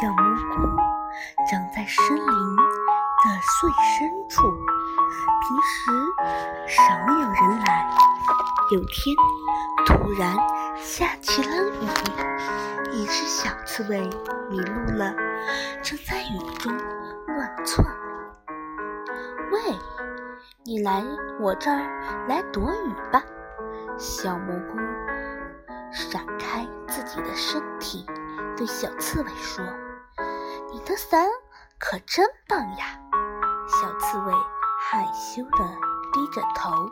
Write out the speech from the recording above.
小蘑菇长在森林的最深处，平时少有人来。有天，突然下起了雨，一只小刺猬迷路了，正在雨中乱窜。喂，你来我这儿来躲雨吧！小蘑菇闪开自己的身体，对小刺猬说：“你的伞可真棒呀！”小刺猬害羞地低着头。